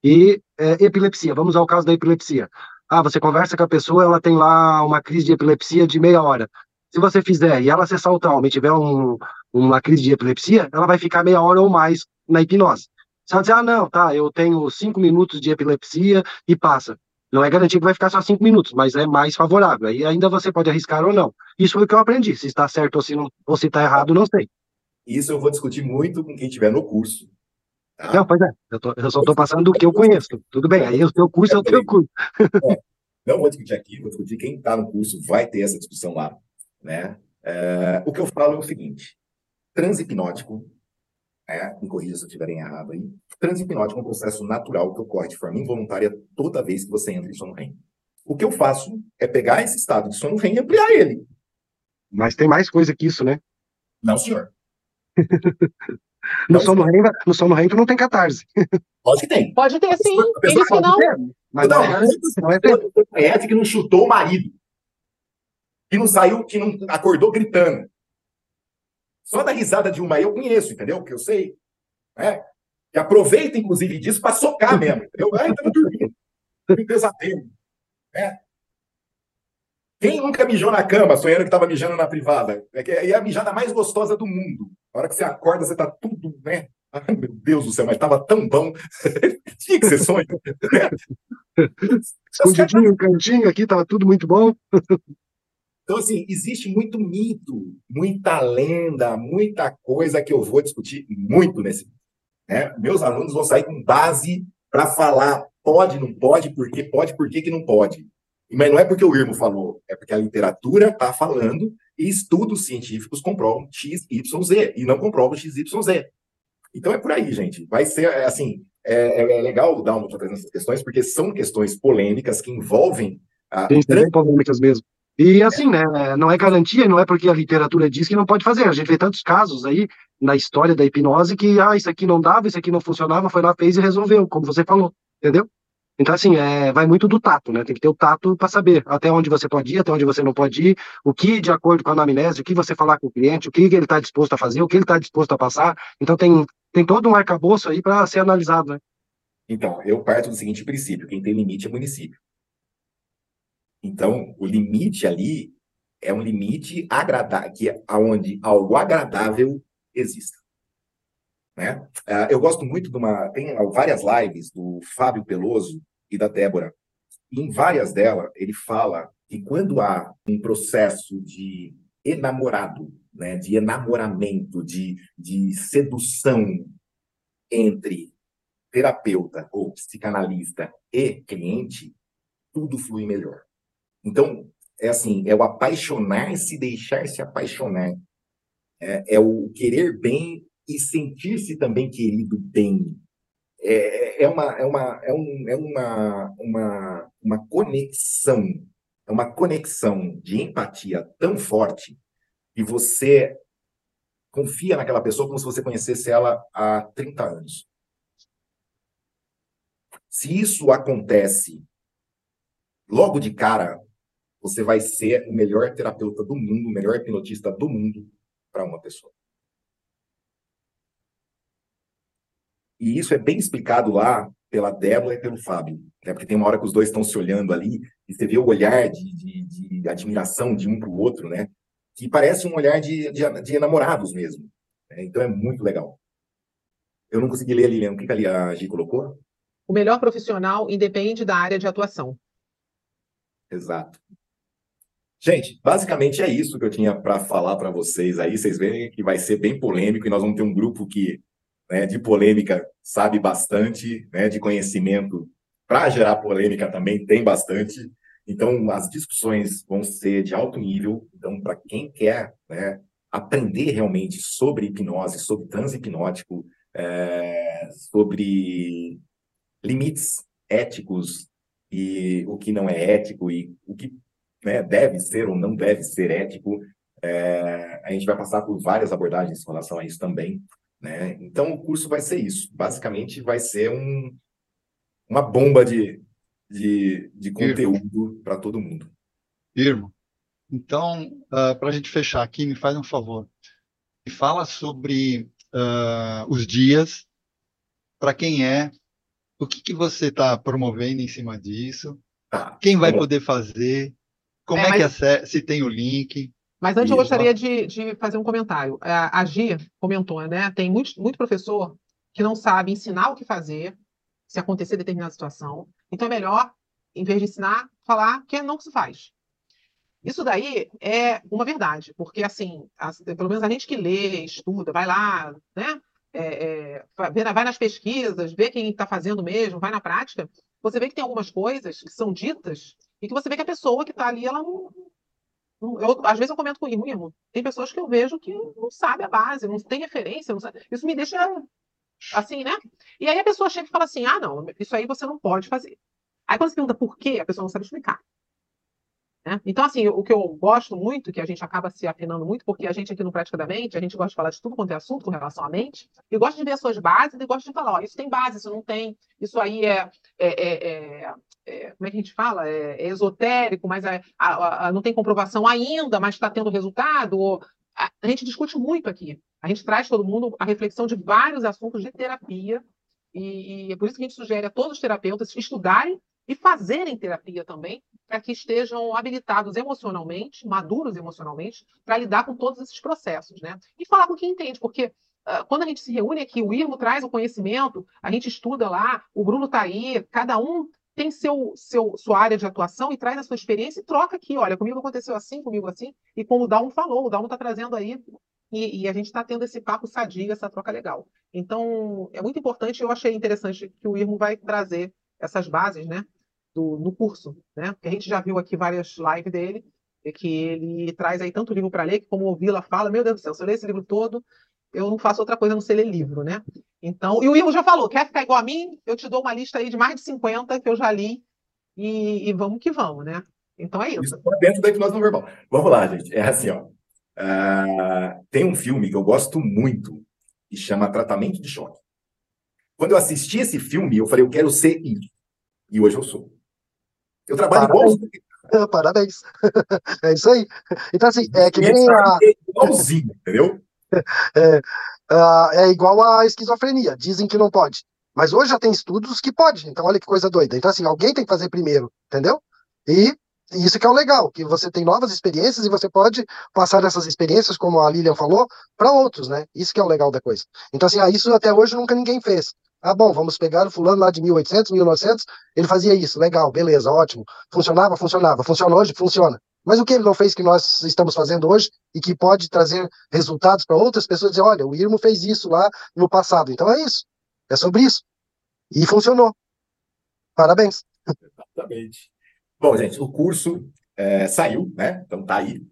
E é, epilepsia, vamos ao caso da epilepsia. Ah, você conversa com a pessoa, ela tem lá uma crise de epilepsia de meia hora. Se você fizer e ela acessar o trauma e tiver um, uma crise de epilepsia, ela vai ficar meia hora ou mais na hipnose. Se ela dizer, ah, não, tá, eu tenho cinco minutos de epilepsia e passa. Não é garantido que vai ficar só cinco minutos, mas é mais favorável. Aí ainda você pode arriscar ou não. Isso foi o que eu aprendi. Se está certo ou se, não, ou se está errado, não sei. Isso eu vou discutir muito com quem estiver no curso. Tá? Não, pois é, eu, tô, eu só estou passando do que eu conheço. Tudo bem, aí o seu curso é o teu curso. É, não vou discutir aqui, vou discutir quem está no curso, vai ter essa discussão lá. Né? É, o que eu falo é o seguinte: transhipnótico, é, me corrija se eu estiver errado aí, transhipnótico é um processo natural que ocorre de forma involuntária toda vez que você entra em sono REM. O que eu faço é pegar esse estado de sono REM e ampliar ele. Mas tem mais coisa que isso, né? Não, senhor. No sono REM, no sono REM tu não tem catarse. Pode que tem. Pode ter, sim. Ele que não. Mas não, não, não é conhece que não chutou o marido. Que não saiu, que não acordou gritando. Só da risada de uma eu conheço, entendeu? Que eu sei. Né? E aproveita, inclusive, disso para socar mesmo. Entendeu? Ah, então dormindo. Um pesadelo. Né? Quem nunca mijou na cama, sonhando que estava mijando na privada? É, é a mijada mais gostosa do mundo. A hora que você acorda, você tá tudo, né? Ai, meu Deus do céu, mas estava tão bom. Tinha que ser sonho. Escondidinho, um cantinho aqui, estava tudo muito bom. Então, assim, existe muito mito, muita lenda, muita coisa que eu vou discutir muito nesse. Né? Meus alunos vão sair com base para falar pode, não pode, por que pode, por que, que não pode. Mas não é porque o Irmo falou, é porque a literatura está falando e estudos científicos comprovam X, Y, Z e não comprovam X, Y, Z. Então é por aí, gente. Vai ser é, assim. É, é, é legal dar uma outra essas questões, porque são questões polêmicas que envolvem a. Sim, trans... polêmicas mesmo. E assim, né, não é garantia, não é porque a literatura diz que não pode fazer. A gente vê tantos casos aí na história da hipnose que, ah, isso aqui não dava, isso aqui não funcionava, foi lá, fez e resolveu, como você falou, entendeu? Então, assim, é, vai muito do tato, né? Tem que ter o tato para saber até onde você pode ir, até onde você não pode ir, o que, de acordo com a anamnese, o que você falar com o cliente, o que ele está disposto a fazer, o que ele está disposto a passar. Então, tem, tem todo um arcabouço aí para ser analisado, né? Então, eu parto do seguinte princípio: quem tem limite é município. Então, o limite ali é um limite agradável, que é onde algo agradável exista. Né? Uh, eu gosto muito de uma. Tem várias lives do Fábio Peloso e da Débora. Em várias delas, ele fala que quando há um processo de enamorado, né, de enamoramento, de, de sedução entre terapeuta ou psicanalista e cliente, tudo flui melhor. Então, é assim, é o apaixonar-se, deixar-se apaixonar. É, é, o querer bem e sentir-se também querido bem. É, é, uma, é, uma, é, um, é uma, uma, uma conexão, é uma conexão de empatia tão forte que você confia naquela pessoa como se você conhecesse ela há 30 anos. Se isso acontece logo de cara, você vai ser o melhor terapeuta do mundo, o melhor hipnotista do mundo para uma pessoa. E isso é bem explicado lá pela Débora e pelo Fábio, né? porque tem uma hora que os dois estão se olhando ali e você vê o olhar de, de, de admiração de um para o outro, né? Que parece um olhar de, de, de enamorados mesmo. Né? Então é muito legal. Eu não consegui ler, Lilian, o que, que a Gi colocou? O melhor profissional independe da área de atuação. Exato. Gente, basicamente é isso que eu tinha para falar para vocês aí. Vocês veem que vai ser bem polêmico e nós vamos ter um grupo que, né, de polêmica, sabe bastante, né, de conhecimento para gerar polêmica também tem bastante. Então, as discussões vão ser de alto nível. Então, para quem quer né, aprender realmente sobre hipnose, sobre transe hipnótico, é, sobre limites éticos e o que não é ético e o que né, deve ser ou não deve ser ético. É, a gente vai passar por várias abordagens em relação a isso também. Né? Então, o curso vai ser isso. Basicamente, vai ser um, uma bomba de, de, de conteúdo para todo mundo. Irmão, então, uh, para a gente fechar aqui, me faz um favor. Me fala sobre uh, os dias, para quem é, o que, que você está promovendo em cima disso, tá. quem vai poder fazer, como é, é mas... que é, se tem o link? Mas antes eu gostaria de, de, fazer um comentário. A, Gia comentou, né? Tem muito, muito professor que não sabe ensinar o que fazer se acontecer determinada situação. Então é melhor, em vez de ensinar, falar que não se faz. Isso daí é uma verdade, porque assim, pelo menos a gente que lê, estuda, vai lá, né? É, é, vai nas pesquisas, vê quem está fazendo mesmo, vai na prática, você vê que tem algumas coisas que são ditas e que você vê que a pessoa que está ali, ela não. eu, às vezes eu comento com o irmão, tem pessoas que eu vejo que não sabe a base, não tem referência, não sabe, isso me deixa assim, né? E aí a pessoa chega e fala assim: ah, não, isso aí você não pode fazer. Aí quando você pergunta por quê, a pessoa não sabe explicar. Né? Então, assim, o que eu gosto muito, que a gente acaba se afinando muito, porque a gente aqui no Praticamente, a gente gosta de falar de tudo quanto é assunto com relação à mente, e gosta de ver as suas bases e gosta de falar, ó, isso tem base, isso não tem, isso aí é, é, é, é como é que a gente fala? É, esotérico, mas a, a, a, não tem comprovação ainda, mas está tendo resultado. Ou, a gente discute muito aqui. A gente traz todo mundo a reflexão de vários assuntos de terapia, e, e é por isso que a gente sugere a todos os terapeutas estudarem e fazerem terapia também, para que estejam habilitados emocionalmente, maduros emocionalmente, para lidar com todos esses processos, né? E falar com quem entende, porque uh, quando a gente se reúne aqui, o Irmo traz o conhecimento, a gente estuda lá, o Bruno está aí, cada um tem seu, seu, sua área de atuação e traz a sua experiência e troca aqui. Olha, comigo aconteceu assim, comigo assim, e como o Dalmo falou, o Dalmo está trazendo aí, e, e, a gente está tendo esse papo sadio, essa troca legal. Então, é muito importante, eu achei interessante que o Irmo vai trazer essas bases, né? Do, no curso, né? Porque a gente já viu aqui várias lives dele, que ele traz aí tanto livro para ler, que como o Vila fala, meu Deus do céu, se eu ler esse livro todo, eu não faço outra coisa a não ser ler livro, né? Então, e o Irmo já falou, quer ficar igual a mim? Eu te dou uma lista aí de mais de 50 que eu já li, e, e vamos que vamos, né? Então é isso. Isso está dentro da hipnose não verbal. Vamos lá, gente. É assim, ó. Uh, tem um filme que eu gosto muito que chama Tratamento de Choque. Quando eu assisti esse filme, eu falei, eu quero ser isso. E hoje eu sou. Eu trabalho Parabéns. igual. Parabéns. é isso aí. Então, assim, é que nem a. Igualzinho, entendeu? É, uh, é igual a esquizofrenia. Dizem que não pode. Mas hoje já tem estudos que pode. Então, olha que coisa doida. Então, assim, alguém tem que fazer primeiro, entendeu? E isso que é o legal, que você tem novas experiências e você pode passar essas experiências, como a Lilian falou, para outros, né? Isso que é o legal da coisa. Então, assim, ah, isso até hoje nunca ninguém fez. Ah, bom, vamos pegar o fulano lá de 1800, 1900, ele fazia isso, legal, beleza, ótimo. Funcionava, funcionava. Funciona hoje? Funciona. Mas o que ele não fez que nós estamos fazendo hoje e que pode trazer resultados para outras pessoas dizer, olha, o Irmo fez isso lá no passado. Então é isso. É sobre isso. E funcionou. Parabéns. Exatamente. Bom, gente, o curso é, saiu, né? Então tá aí.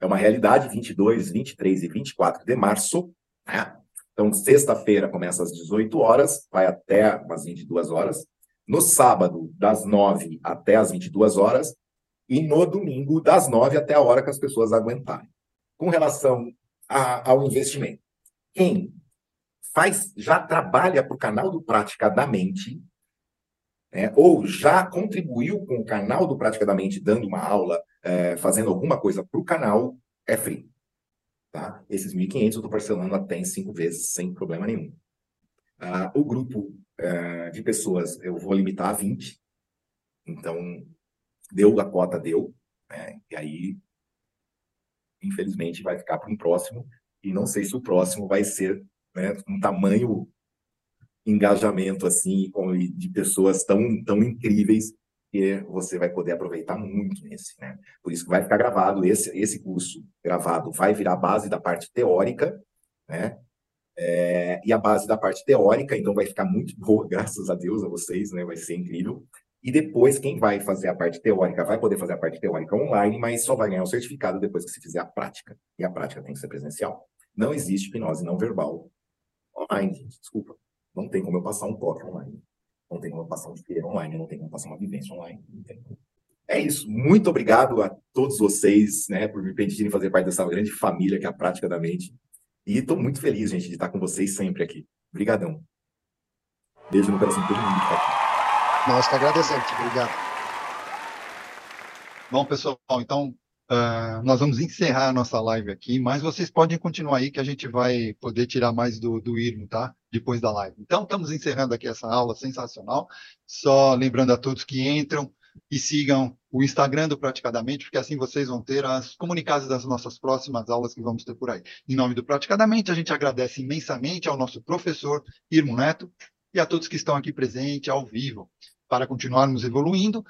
É uma realidade, 22, 23 e 24 de março. Né? Então, sexta-feira começa às 18 horas, vai até umas 22 horas. No sábado, das 9 até as 22 horas. E no domingo, das 9 até a hora que as pessoas aguentarem. Com relação a, ao investimento. Quem faz, já trabalha para o canal do Praticadamente, né, ou já contribuiu com o canal do Praticadamente, dando uma aula, é, fazendo alguma coisa para o canal, é free. Tá? Esses 1.500 eu estou parcelando até em cinco vezes, sem problema nenhum. Ah, o grupo é, de pessoas eu vou limitar a 20. Então, deu a cota, deu. Né? E aí, infelizmente, vai ficar para um próximo. E não sei se o próximo vai ser né, um tamanho engajamento assim de pessoas tão tão incríveis que você vai poder aproveitar muito nesse, né? Por isso que vai ficar gravado esse esse curso gravado vai virar a base da parte teórica, né? É, e a base da parte teórica, então vai ficar muito boa, graças a Deus a vocês, né? Vai ser incrível. E depois, quem vai fazer a parte teórica vai poder fazer a parte teórica online, mas só vai ganhar o certificado depois que se fizer a prática. E a prática tem que ser presencial. Não existe hipnose não verbal online, gente, desculpa. Não tem como eu passar um toque online. Não tem como eu passar um feira online, não tem como passar uma vivência online. É isso. Muito obrigado a todos vocês, né, por me permitirem fazer parte dessa grande família que é a Prática da Mente. E estou muito feliz, gente, de estar com vocês sempre aqui. Obrigadão. Beijo no coração de todo mundo que está aqui. Nós que agradecemos. Obrigado. Bom, pessoal, então Uh, nós vamos encerrar a nossa live aqui, mas vocês podem continuar aí que a gente vai poder tirar mais do, do Irmo, tá? Depois da live. Então, estamos encerrando aqui essa aula sensacional. Só lembrando a todos que entram e sigam o Instagram do Praticadamente, porque assim vocês vão ter as comunicados das nossas próximas aulas que vamos ter por aí. Em nome do Praticadamente, a gente agradece imensamente ao nosso professor Irmo Neto e a todos que estão aqui presentes ao vivo para continuarmos evoluindo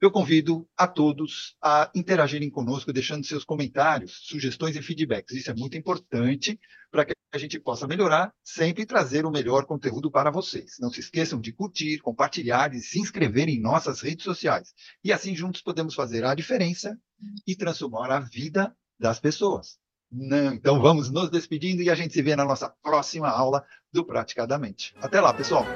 eu convido a todos a interagirem conosco, deixando seus comentários, sugestões e feedbacks. Isso é muito importante para que a gente possa melhorar, sempre trazer o melhor conteúdo para vocês. Não se esqueçam de curtir, compartilhar e se inscrever em nossas redes sociais. E assim juntos podemos fazer a diferença e transformar a vida das pessoas. Não, então vamos nos despedindo e a gente se vê na nossa próxima aula do Praticadamente. Até lá, pessoal!